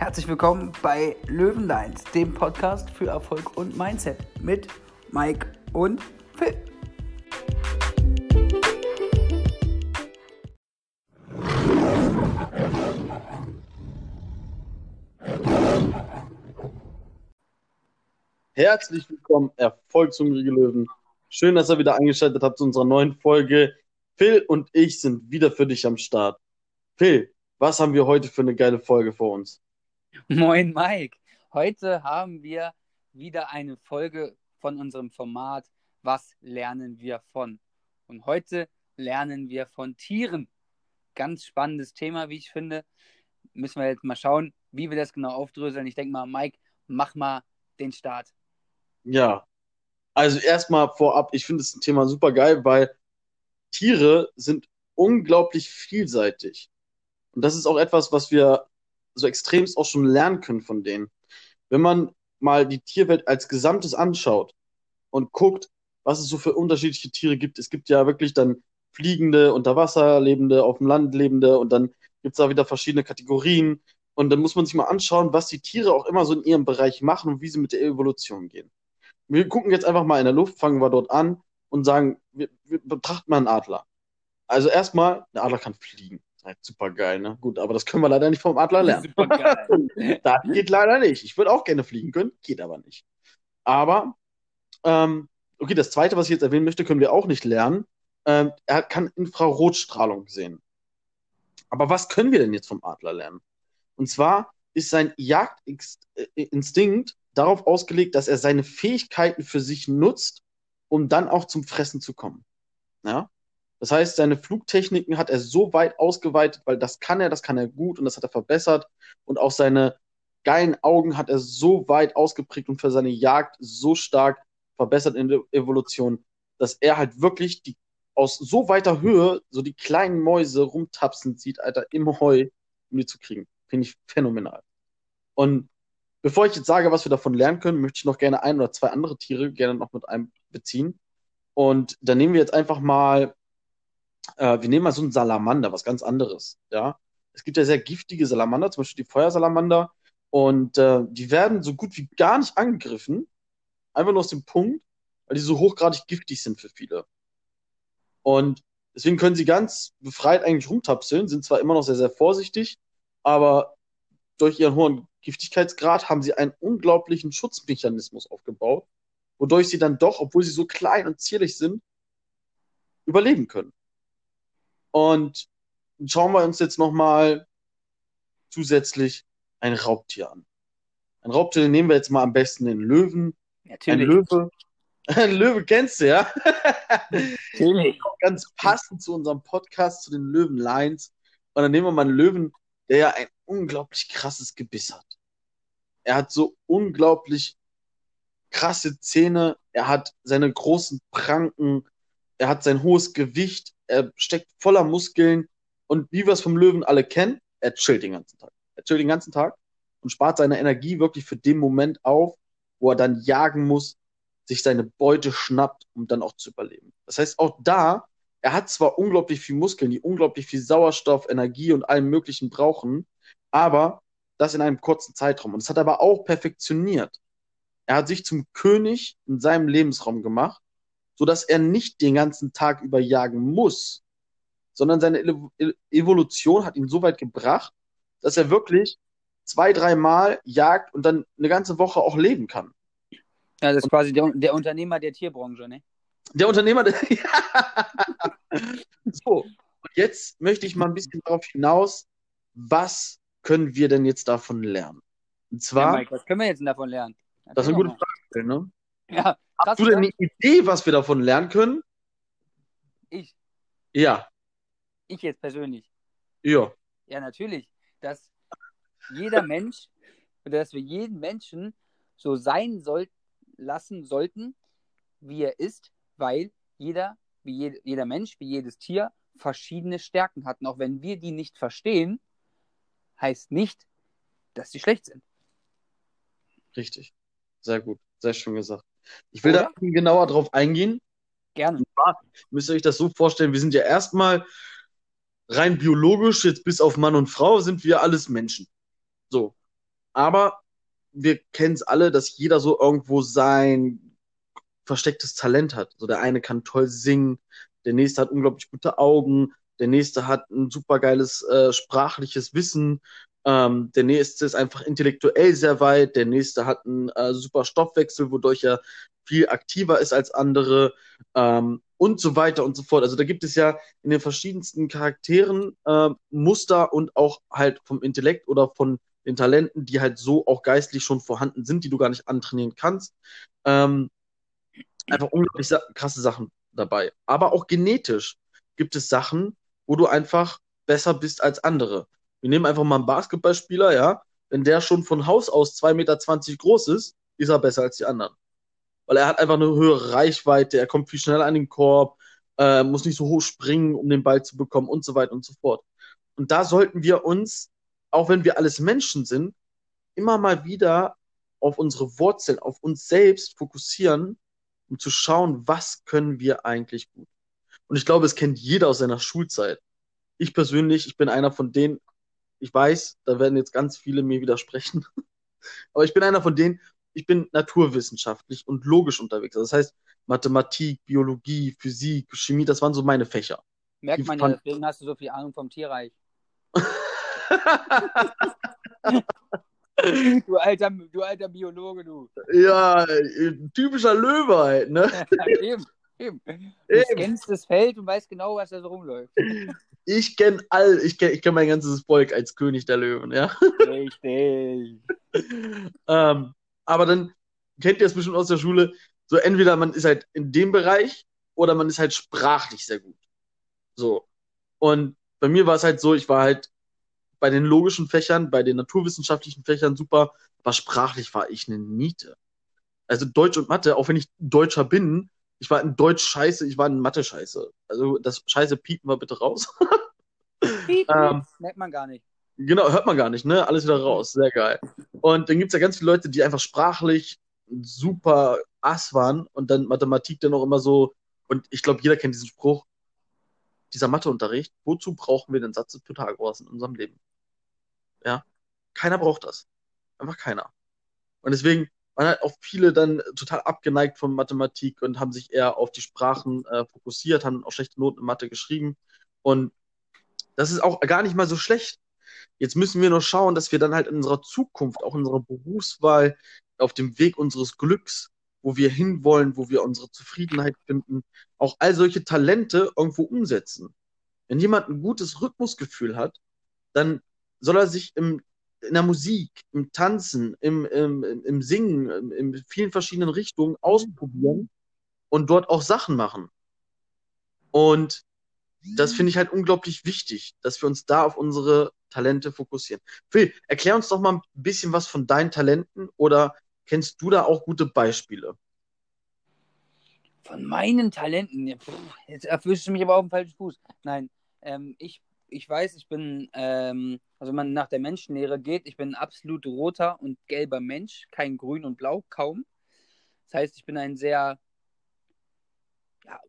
Herzlich willkommen bei Löwenlines, dem Podcast für Erfolg und Mindset mit Mike und Phil. Herzlich willkommen, erfolgshungrige Löwen. Schön, dass ihr wieder eingeschaltet habt zu unserer neuen Folge. Phil und ich sind wieder für dich am Start. Phil, was haben wir heute für eine geile Folge vor uns? Moin Mike, heute haben wir wieder eine Folge von unserem Format Was lernen wir von? Und heute lernen wir von Tieren. Ganz spannendes Thema, wie ich finde. Müssen wir jetzt mal schauen, wie wir das genau aufdröseln. Ich denke mal, Mike, mach mal den Start. Ja, also erstmal vorab, ich finde das Thema super geil, weil Tiere sind unglaublich vielseitig. Und das ist auch etwas, was wir so extremst auch schon lernen können von denen. Wenn man mal die Tierwelt als Gesamtes anschaut und guckt, was es so für unterschiedliche Tiere gibt. Es gibt ja wirklich dann fliegende, unter Wasser lebende, auf dem Land lebende und dann gibt es da wieder verschiedene Kategorien. Und dann muss man sich mal anschauen, was die Tiere auch immer so in ihrem Bereich machen und wie sie mit der Evolution gehen. Wir gucken jetzt einfach mal in der Luft, fangen wir dort an und sagen, wir, wir betrachten mal einen Adler. Also erstmal, der Adler kann fliegen. Halt super geil, ne? Gut, aber das können wir leider nicht vom Adler lernen. das geht leider nicht. Ich würde auch gerne fliegen können, geht aber nicht. Aber, ähm, okay, das zweite, was ich jetzt erwähnen möchte, können wir auch nicht lernen. Ähm, er kann Infrarotstrahlung sehen. Aber was können wir denn jetzt vom Adler lernen? Und zwar ist sein Jagdinstinkt darauf ausgelegt, dass er seine Fähigkeiten für sich nutzt, um dann auch zum Fressen zu kommen. Ja? Das heißt, seine Flugtechniken hat er so weit ausgeweitet, weil das kann er, das kann er gut und das hat er verbessert. Und auch seine geilen Augen hat er so weit ausgeprägt und für seine Jagd so stark verbessert in der Evolution, dass er halt wirklich die aus so weiter Höhe so die kleinen Mäuse rumtapsen sieht, Alter, im Heu, um die zu kriegen. Finde ich phänomenal. Und Bevor ich jetzt sage, was wir davon lernen können, möchte ich noch gerne ein oder zwei andere Tiere gerne noch mit einbeziehen. Und dann nehmen wir jetzt einfach mal, äh, wir nehmen mal so einen Salamander, was ganz anderes. Ja, es gibt ja sehr giftige Salamander, zum Beispiel die Feuersalamander, und äh, die werden so gut wie gar nicht angegriffen, einfach nur aus dem Punkt, weil die so hochgradig giftig sind für viele. Und deswegen können sie ganz befreit eigentlich rumtapseln, sind zwar immer noch sehr, sehr vorsichtig, aber durch ihren hohen Giftigkeitsgrad haben sie einen unglaublichen Schutzmechanismus aufgebaut, wodurch sie dann doch, obwohl sie so klein und zierlich sind, überleben können. Und schauen wir uns jetzt nochmal zusätzlich ein Raubtier an. Ein Raubtier nehmen wir jetzt mal am besten den Löwen. Natürlich. Ein Löwe. Ein Löwe kennst du, ja? Natürlich. Ganz passend zu unserem Podcast, zu den Löwen-Lines. Und dann nehmen wir mal einen Löwen, der ja ein unglaublich krasses Gebiss hat. Er hat so unglaublich krasse Zähne, er hat seine großen Pranken, er hat sein hohes Gewicht, er steckt voller Muskeln und wie wir es vom Löwen alle kennen, er chillt den ganzen Tag. Er chillt den ganzen Tag und spart seine Energie wirklich für den Moment auf, wo er dann jagen muss, sich seine Beute schnappt, um dann auch zu überleben. Das heißt, auch da, er hat zwar unglaublich viel Muskeln, die unglaublich viel Sauerstoff, Energie und allem Möglichen brauchen, aber das in einem kurzen Zeitraum. Und das hat er aber auch perfektioniert. Er hat sich zum König in seinem Lebensraum gemacht, sodass er nicht den ganzen Tag über jagen muss, sondern seine Evolution hat ihn so weit gebracht, dass er wirklich zwei, dreimal jagt und dann eine ganze Woche auch leben kann. Ja, das ist und, quasi der, der, Unternehmer der Tierbranche, ne? Der Unternehmer der. so, und jetzt möchte ich mal ein bisschen darauf hinaus, was können wir denn jetzt davon lernen? Und zwar. Ja, Mike, was können wir jetzt davon lernen? Das, das ist eine gute Frage, ne? Ja, Hast du denn eine Idee, was wir davon lernen können? Ich. Ja. Ich jetzt persönlich. Ja. Ja, natürlich. Dass jeder Mensch, oder dass wir jeden Menschen so sein soll, lassen sollten, wie er ist, weil jeder, wie je, jeder Mensch, wie jedes Tier verschiedene Stärken hat. Und auch wenn wir die nicht verstehen, heißt nicht, dass sie schlecht sind. Richtig. Sehr gut. Sehr schön gesagt. Ich will Oder? da genauer drauf eingehen. Gerne. Und zwar müsst ihr euch das so vorstellen, wir sind ja erstmal rein biologisch, jetzt bis auf Mann und Frau, sind wir alles Menschen. So. Aber wir kennen es alle, dass jeder so irgendwo sein verstecktes Talent hat. So der eine kann toll singen, der nächste hat unglaublich gute Augen, der nächste hat ein supergeiles äh, sprachliches Wissen, ähm, der nächste ist einfach intellektuell sehr weit, der nächste hat einen äh, super Stoffwechsel, wodurch er viel aktiver ist als andere ähm, und so weiter und so fort. Also da gibt es ja in den verschiedensten Charakteren äh, Muster und auch halt vom Intellekt oder von den Talenten, die halt so auch geistlich schon vorhanden sind, die du gar nicht antrainieren kannst. Ähm, einfach unglaublich sa krasse Sachen dabei. Aber auch genetisch gibt es Sachen, wo du einfach besser bist als andere. Wir nehmen einfach mal einen Basketballspieler, ja. Wenn der schon von Haus aus 2,20 Meter groß ist, ist er besser als die anderen. Weil er hat einfach eine höhere Reichweite, er kommt viel schneller an den Korb, äh, muss nicht so hoch springen, um den Ball zu bekommen und so weiter und so fort. Und da sollten wir uns, auch wenn wir alles Menschen sind, immer mal wieder auf unsere Wurzeln, auf uns selbst fokussieren, um zu schauen, was können wir eigentlich gut. Und ich glaube, es kennt jeder aus seiner Schulzeit. Ich persönlich, ich bin einer von denen, ich weiß, da werden jetzt ganz viele mir widersprechen, aber ich bin einer von denen, ich bin naturwissenschaftlich und logisch unterwegs. Das heißt, Mathematik, Biologie, Physik, Chemie, das waren so meine Fächer. Merkt man ja, deswegen hast du so viel Ahnung vom Tierreich. du, alter, du alter Biologe, du. Ja, typischer Löwe halt, ne? eben, eben. Du eben. kennst das Feld und weißt genau, was da so rumläuft. Ich kenne all, ich kenne ich kenn mein ganzes Volk als König der Löwen, ja. Richtig. ähm, aber dann kennt ihr es bestimmt aus der Schule, so entweder man ist halt in dem Bereich oder man ist halt sprachlich sehr gut. So. Und bei mir war es halt so, ich war halt bei den logischen Fächern, bei den naturwissenschaftlichen Fächern super, aber sprachlich war ich eine Niete. Also Deutsch und Mathe, auch wenn ich Deutscher bin, ich war in Deutsch scheiße, ich war in Mathe scheiße. Also das scheiße piepen wir bitte raus. Piepen, ähm, merkt man gar nicht. Genau, hört man gar nicht, ne? Alles wieder raus. Sehr geil. Und dann gibt es ja ganz viele Leute, die einfach sprachlich super ass waren und dann Mathematik dann auch immer so. Und ich glaube, jeder kennt diesen Spruch, dieser Matheunterricht, wozu brauchen wir den Satz des Pythagoras in unserem Leben? Ja, keiner braucht das. Einfach keiner. Und deswegen waren halt auch viele dann total abgeneigt von Mathematik und haben sich eher auf die Sprachen äh, fokussiert, haben auch schlechte Noten in Mathe geschrieben. Und das ist auch gar nicht mal so schlecht. Jetzt müssen wir nur schauen, dass wir dann halt in unserer Zukunft, auch in unserer Berufswahl, auf dem Weg unseres Glücks, wo wir hinwollen, wo wir unsere Zufriedenheit finden, auch all solche Talente irgendwo umsetzen. Wenn jemand ein gutes Rhythmusgefühl hat, dann soll er sich im, in der Musik, im Tanzen, im, im, im Singen, in vielen verschiedenen Richtungen ausprobieren und dort auch Sachen machen. Und das finde ich halt unglaublich wichtig, dass wir uns da auf unsere Talente fokussieren. Phil, erklär uns doch mal ein bisschen was von deinen Talenten oder kennst du da auch gute Beispiele? Von meinen Talenten? Jetzt erwischst du mich aber auf dem falschen Fuß. Nein, ähm, ich ich weiß, ich bin, ähm, also wenn man nach der Menschenlehre geht, ich bin ein absolut roter und gelber Mensch, kein Grün und Blau, kaum. Das heißt, ich bin ein sehr, ja,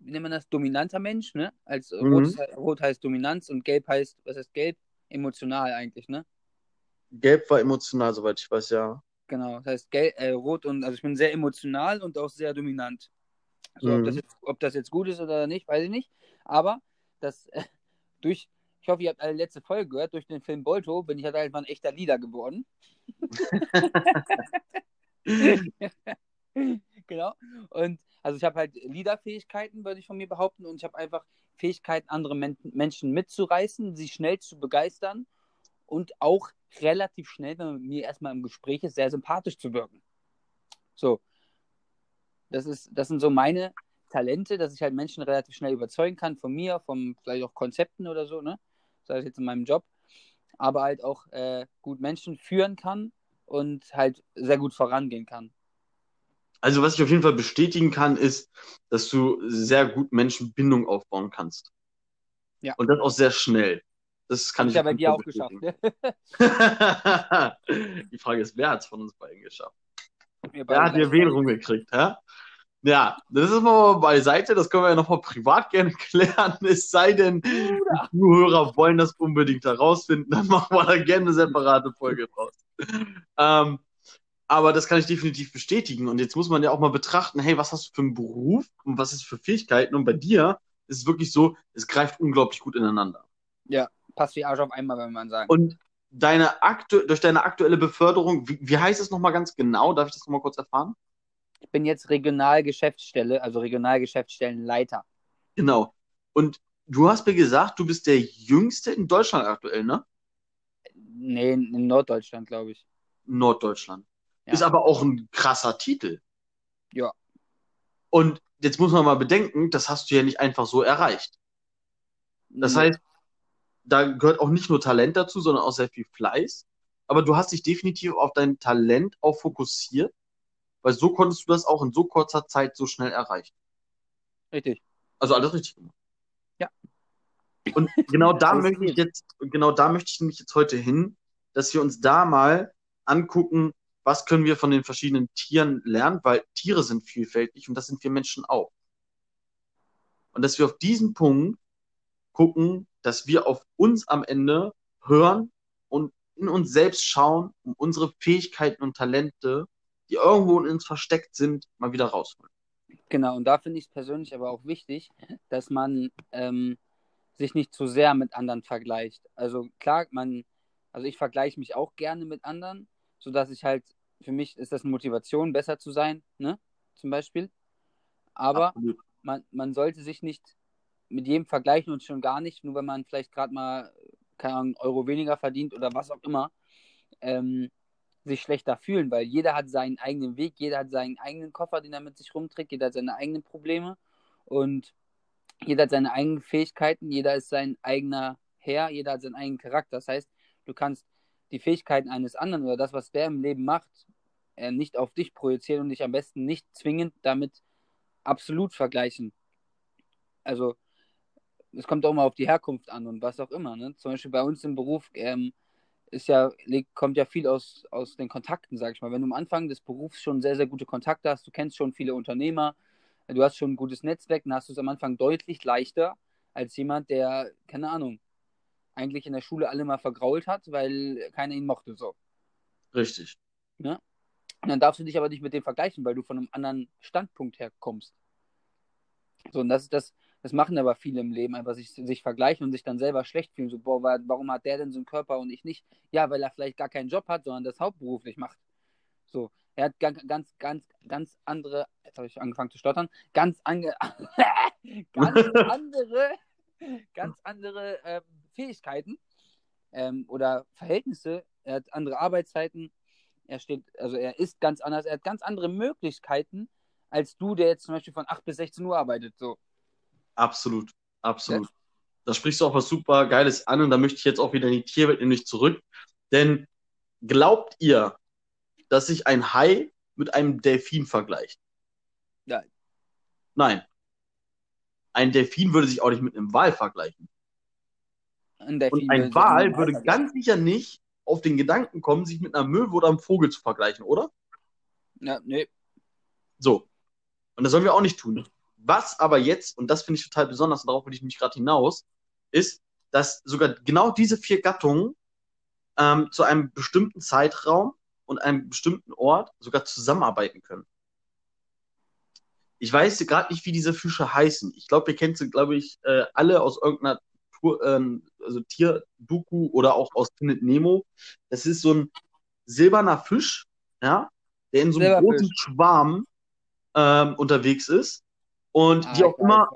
wie nennt man das, dominanter Mensch, ne? Als mhm. rot, rot heißt Dominanz und gelb heißt, was heißt gelb? Emotional eigentlich, ne? Gelb war emotional, soweit ich weiß, ja. Genau, das heißt gelb, äh, rot und, also ich bin sehr emotional und auch sehr dominant. Also mhm. ob, das jetzt, ob das jetzt gut ist oder nicht, weiß ich nicht. Aber dass äh, durch, ich hoffe, ihr habt alle letzte Folge gehört, durch den Film Bolto bin ich halt einfach ein echter Leader geworden. genau. Und also ich habe halt Leaderfähigkeiten, würde ich von mir behaupten, und ich habe einfach Fähigkeiten, andere Men Menschen mitzureißen, sie schnell zu begeistern und auch relativ schnell, wenn man mit mir erstmal im Gespräch ist, sehr sympathisch zu wirken. So. Das ist, das sind so meine Talente, dass ich halt Menschen relativ schnell überzeugen kann von mir, von vielleicht auch Konzepten oder so, ne? Sei es jetzt in meinem Job. Aber halt auch äh, gut Menschen führen kann und halt sehr gut vorangehen kann. Also, was ich auf jeden Fall bestätigen kann, ist, dass du sehr gut Menschenbindung aufbauen kannst. Ja. Und das auch sehr schnell. Das kann Hab ich ja bei dir auch geschafft. Ne? Die Frage ist, wer hat es von uns beiden geschafft? Wer hat dir wen rumgekriegt, hä? Ja, das ist mal beiseite, das können wir ja nochmal privat gerne klären. Es sei denn, die Zuhörer wollen das unbedingt herausfinden, dann machen wir da gerne eine separate Folge draus. Ähm, aber das kann ich definitiv bestätigen. Und jetzt muss man ja auch mal betrachten, hey, was hast du für einen Beruf und was ist für Fähigkeiten? Und bei dir ist es wirklich so, es greift unglaublich gut ineinander. Ja, passt wie Arsch auf einmal, wenn man sagt. Und deine aktu durch deine aktuelle Beförderung, wie, wie heißt es nochmal ganz genau? Darf ich das nochmal kurz erfahren? Ich bin jetzt Regionalgeschäftsstelle, also Regionalgeschäftsstellenleiter. Genau. Und du hast mir gesagt, du bist der Jüngste in Deutschland aktuell, ne? Nee, in Norddeutschland, glaube ich. Norddeutschland. Ja. Ist aber auch ein krasser Titel. Ja. Und jetzt muss man mal bedenken, das hast du ja nicht einfach so erreicht. Das Nee. heißt, da gehört auch nicht nur Talent dazu, sondern auch sehr viel Fleiß. Aber du hast dich definitiv auf dein Talent auch fokussiert, weil so konntest du das auch in so kurzer Zeit so schnell erreichen. Richtig. Also alles richtig gemacht. Ja. Und genau da möchte ich jetzt, genau da möchte ich nämlich jetzt heute hin, dass wir uns da mal angucken, was können wir von den verschiedenen Tieren lernen, weil Tiere sind vielfältig und das sind wir Menschen auch. Und dass wir auf diesen Punkt gucken, dass wir auf uns am Ende hören und in uns selbst schauen, um unsere Fähigkeiten und Talente, die irgendwo in uns versteckt sind, mal wieder rausholen. Genau, und da finde ich es persönlich aber auch wichtig, dass man ähm, sich nicht zu sehr mit anderen vergleicht. Also klar, man, also ich vergleiche mich auch gerne mit anderen, sodass ich halt, für mich ist das eine Motivation, besser zu sein, ne? Zum Beispiel. Aber Absolut. man, man sollte sich nicht mit jedem vergleichen und schon gar nicht, nur wenn man vielleicht gerade mal, keine Ahnung, Euro weniger verdient oder was auch immer, ähm, sich schlechter fühlen, weil jeder hat seinen eigenen Weg, jeder hat seinen eigenen Koffer, den er mit sich rumträgt, jeder hat seine eigenen Probleme und jeder hat seine eigenen Fähigkeiten, jeder ist sein eigener Herr, jeder hat seinen eigenen Charakter. Das heißt, du kannst die Fähigkeiten eines anderen oder das, was der im Leben macht, äh, nicht auf dich projizieren und dich am besten nicht zwingend damit absolut vergleichen. Also, es kommt auch mal auf die Herkunft an und was auch immer. Ne? Zum Beispiel bei uns im Beruf ähm, ist ja, kommt ja viel aus, aus den Kontakten, sag ich mal. Wenn du am Anfang des Berufs schon sehr, sehr gute Kontakte hast, du kennst schon viele Unternehmer, du hast schon ein gutes Netzwerk, dann hast du es am Anfang deutlich leichter als jemand, der, keine Ahnung, eigentlich in der Schule alle mal vergrault hat, weil keiner ihn mochte so. Richtig. Und dann darfst du dich aber nicht mit dem vergleichen, weil du von einem anderen Standpunkt her kommst. So, und das ist das, das machen aber viele im Leben, einfach sich, sich vergleichen und sich dann selber schlecht fühlen. So, boah, wa- warum hat der denn so einen Körper und ich nicht? Ja, weil er vielleicht gar keinen Job hat, sondern das hauptberuflich macht. So, er hat ganz, ganz, ganz, ganz andere, jetzt habe ich angefangen zu stottern, ganz, ange, ganz andere, ganz andere ähm, Fähigkeiten ähm, oder Verhältnisse. Er hat andere Arbeitszeiten. Er steht, also er ist ganz anders. Er hat ganz andere Möglichkeiten als du, der jetzt zum Beispiel von 8 bis 16 Uhr arbeitet. So. Absolut, absolut. Da sprichst du auch was super Geiles an und da möchte ich jetzt auch wieder in die Tierwelt nämlich zurück. Denn glaubt ihr, dass sich ein Hai mit einem Delfin vergleicht? Nein. Nein. Ein Delfin würde sich auch nicht mit einem Wal vergleichen. Ein Delfin Und ein Wal würde ganz sicher nicht auf den Gedanken kommen, sich mit einer Möwe oder einem Vogel zu vergleichen, oder? Ja, nee. So. Und das sollen wir auch nicht tun. Was aber jetzt, und das finde ich total besonders, und darauf will ich mich gerade hinaus, ist, dass sogar genau diese vier Gattungen ähm, zu einem bestimmten Zeitraum und einem bestimmten Ort sogar zusammenarbeiten können. Ich weiß gerade nicht, wie diese Fische heißen. Ich glaube, ihr kennt sie, glaube ich, äh, alle aus irgendeiner Tour, ähm, also Tier-Doku oder auch aus Findet Nemo. Das ist so ein silberner Fisch, ja, der in so einem Silberfisch. großen Schwarm ähm, unterwegs ist und Ah, die auch immer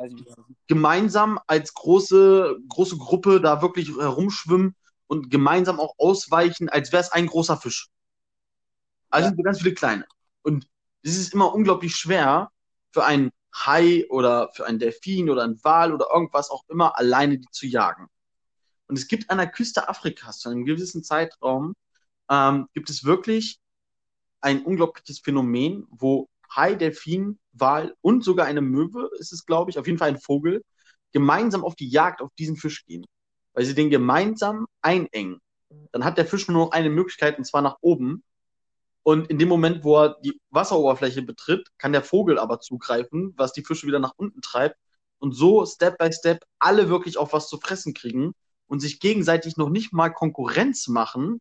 gemeinsam als große, große Gruppe da wirklich herumschwimmen und gemeinsam auch ausweichen, als wäre es ein großer Fisch. Also Ja. ganz viele kleine. Und es ist immer unglaublich schwer für einen Hai oder für einen Delfin oder einen Wal oder irgendwas auch immer alleine die zu jagen. Und es gibt an der Küste Afrikas zu einem gewissen Zeitraum ähm, gibt es wirklich ein unglaubliches Phänomen, wo Hai, Delfin, Wal und sogar eine Möwe, ist es glaube ich, auf jeden Fall ein Vogel, gemeinsam auf die Jagd auf diesen Fisch gehen, weil sie den gemeinsam einengen. Dann hat der Fisch nur noch eine Möglichkeit, und zwar nach oben. Und in dem Moment, wo er die Wasseroberfläche betritt, kann der Vogel aber zugreifen, was die Fische wieder nach unten treibt. Und so Step by Step alle wirklich auch was zu fressen kriegen und sich gegenseitig noch nicht mal Konkurrenz machen,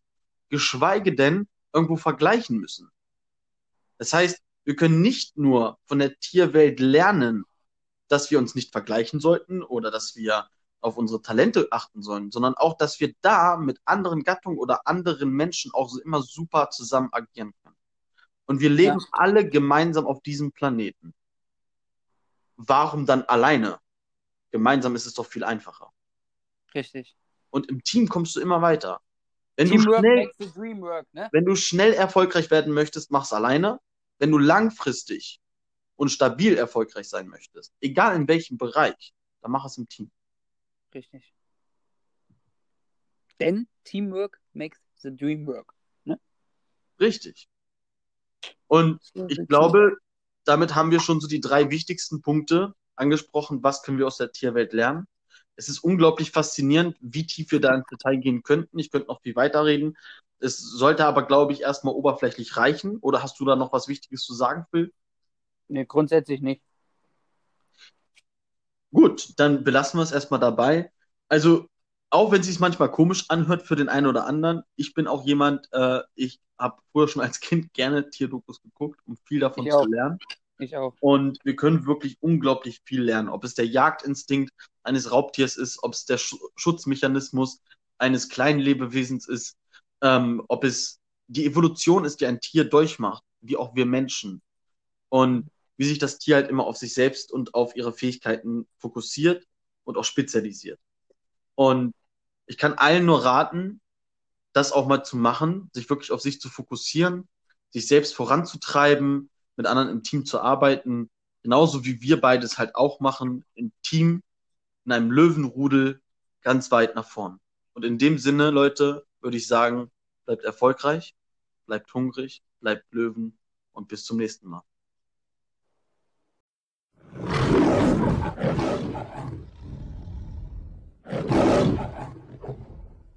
geschweige denn irgendwo vergleichen müssen. Das heißt, wir können nicht nur von der Tierwelt lernen, dass wir uns nicht vergleichen sollten oder dass wir auf unsere Talente achten sollen, sondern auch, dass wir da mit anderen Gattungen oder anderen Menschen auch immer super zusammen agieren können. Und wir leben ja. alle gemeinsam auf diesem Planeten. Warum dann alleine? Gemeinsam ist es doch viel einfacher. Richtig. Und im Team kommst du immer weiter. Wenn Teamwork du schnell, ne? Wenn du schnell erfolgreich werden möchtest, mach's alleine. Wenn du langfristig und stabil erfolgreich sein möchtest, egal in welchem Bereich, dann mach es im Team. Richtig. Denn Teamwork makes the dream work. Ne? Richtig. Und ich glaube, damit haben wir schon so die drei wichtigsten Punkte angesprochen. Was können wir aus der Tierwelt lernen? Es ist unglaublich faszinierend, wie tief wir da ins Detail gehen könnten. Ich könnte noch viel weiter reden. Es sollte aber, glaube ich, erstmal oberflächlich reichen. Oder hast du da noch was Wichtiges zu sagen, Phil? Nee, grundsätzlich nicht. Gut, dann belassen wir es erstmal dabei. Also, auch wenn es sich manchmal komisch anhört für den einen oder anderen, ich bin auch jemand, äh, ich habe früher schon als Kind gerne Tierdokus geguckt, um viel davon ich zu auch. lernen. Ich auch. Und wir können wirklich unglaublich viel lernen. Ob es der Jagdinstinkt eines Raubtiers ist, ob es der Sch Schutzmechanismus eines kleinen Lebewesens ist, ähm, ob es die Evolution ist, die ein Tier durchmacht, wie auch wir Menschen. Und wie sich das Tier halt immer auf sich selbst und auf ihre Fähigkeiten fokussiert und auch spezialisiert. Und ich kann allen nur raten, das auch mal zu machen, sich wirklich auf sich zu fokussieren, sich selbst voranzutreiben, mit anderen im Team zu arbeiten, genauso wie wir beides halt auch machen, im Team, in einem Löwenrudel, ganz weit nach vorn. Und in dem Sinne, Leute, würde ich sagen, bleibt erfolgreich, bleibt hungrig, bleibt Löwen und bis zum nächsten Mal.